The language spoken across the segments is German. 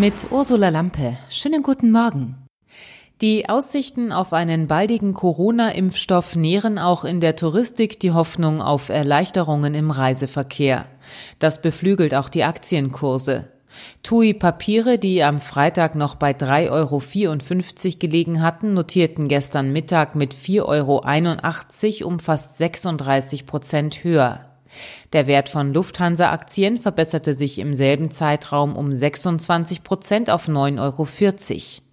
Mit Ursula Lampe. Schönen guten Morgen. Die Aussichten auf einen baldigen Corona-Impfstoff nähren auch in der Touristik die Hoffnung auf Erleichterungen im Reiseverkehr. Das beflügelt auch die Aktienkurse. TUI Papiere, die am Freitag noch bei 3,54 Euro gelegen hatten, notierten gestern Mittag mit 4,81 Euro um fast 36 Prozent höher. Der Wert von Lufthansa-Aktien verbesserte sich im selben Zeitraum um 26 Prozent auf 9,40 Euro.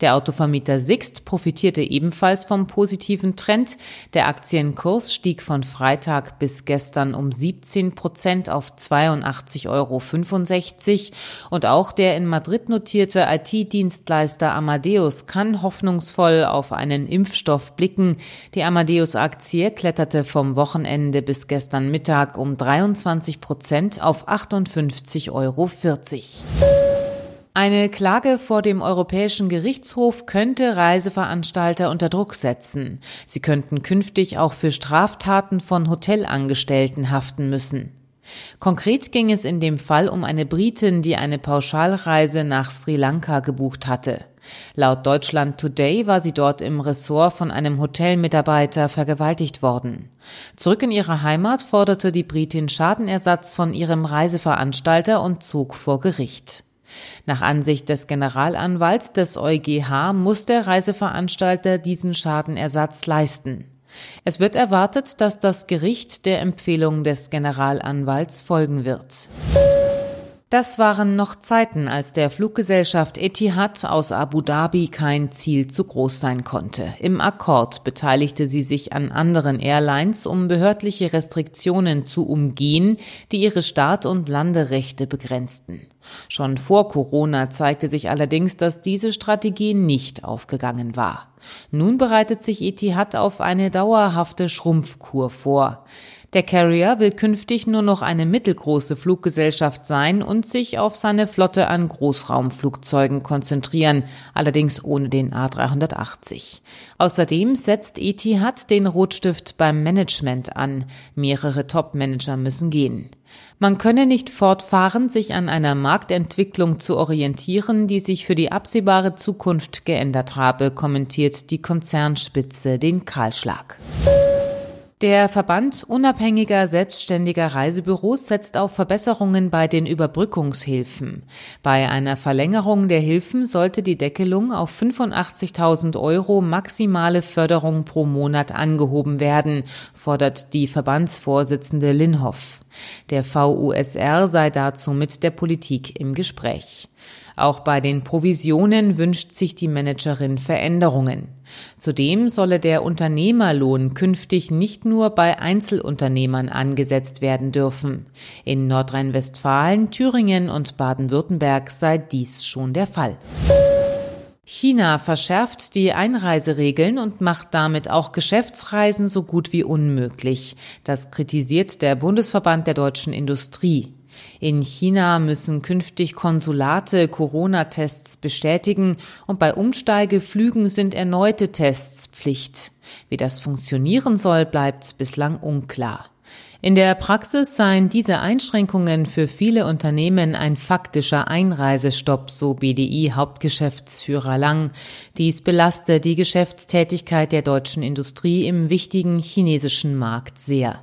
Der Autovermieter Sixt profitierte ebenfalls vom positiven Trend. Der Aktienkurs stieg von Freitag bis gestern um 17 Prozent auf 82,65 Euro. Und auch der in Madrid notierte IT-Dienstleister Amadeus kann hoffnungsvoll auf einen Impfstoff blicken. Die Amadeus-Aktie kletterte vom Wochenende bis gestern Mittag um 23 Prozent auf 58,40 Euro. Eine Klage vor dem Europäischen Gerichtshof könnte Reiseveranstalter unter Druck setzen. Sie könnten künftig auch für Straftaten von Hotelangestellten haften müssen. Konkret ging es in dem Fall um eine Britin, die eine Pauschalreise nach Sri Lanka gebucht hatte. Laut Deutschland Today war sie dort im Ressort von einem Hotelmitarbeiter vergewaltigt worden. Zurück in ihre Heimat forderte die Britin Schadenersatz von ihrem Reiseveranstalter und zog vor Gericht. Nach Ansicht des Generalanwalts des EuGH muss der Reiseveranstalter diesen Schadenersatz leisten. Es wird erwartet, dass das Gericht der Empfehlung des Generalanwalts folgen wird. Das waren noch Zeiten, als der Fluggesellschaft Etihad aus Abu Dhabi kein Ziel zu groß sein konnte. Im Akkord beteiligte sie sich an anderen Airlines, um behördliche Restriktionen zu umgehen, die ihre Start- und Landerechte begrenzten. Schon vor Corona zeigte sich allerdings, dass diese Strategie nicht aufgegangen war. Nun bereitet sich Etihad auf eine dauerhafte Schrumpfkur vor. Der Carrier will künftig nur noch eine mittelgroße Fluggesellschaft sein und sich auf seine Flotte an Großraumflugzeugen konzentrieren, allerdings ohne den A380. Außerdem setzt Etihad den Rotstift beim Management an. Mehrere Top-Manager müssen gehen. Man könne nicht fortfahren, sich an einer Marktentwicklung zu orientieren, die sich für die absehbare Zukunft geändert habe, kommentiert die Konzernspitze den Kahlschlag. Der Verband unabhängiger selbstständiger Reisebüros setzt auf Verbesserungen bei den Überbrückungshilfen. Bei einer Verlängerung der Hilfen sollte die Deckelung auf 85.000 Euro maximale Förderung pro Monat angehoben werden, fordert die Verbandsvorsitzende Linhoff. Der VUSR sei dazu mit der Politik im Gespräch. Auch bei den Provisionen wünscht sich die Managerin Veränderungen. Zudem solle der Unternehmerlohn künftig nicht nur bei Einzelunternehmern angesetzt werden dürfen. In Nordrhein-Westfalen, Thüringen und Baden-Württemberg sei dies schon der Fall. China verschärft die Einreiseregeln und macht damit auch Geschäftsreisen so gut wie unmöglich. Das kritisiert der Bundesverband der deutschen Industrie. In China müssen künftig Konsulate Corona-Tests bestätigen und bei Umsteigeflügen sind erneute Tests Pflicht. Wie das funktionieren soll, bleibt bislang unklar. In der Praxis seien diese Einschränkungen für viele Unternehmen ein faktischer Einreisestopp, so BDI-Hauptgeschäftsführer Lang. Dies belaste die Geschäftstätigkeit der deutschen Industrie im wichtigen chinesischen Markt sehr.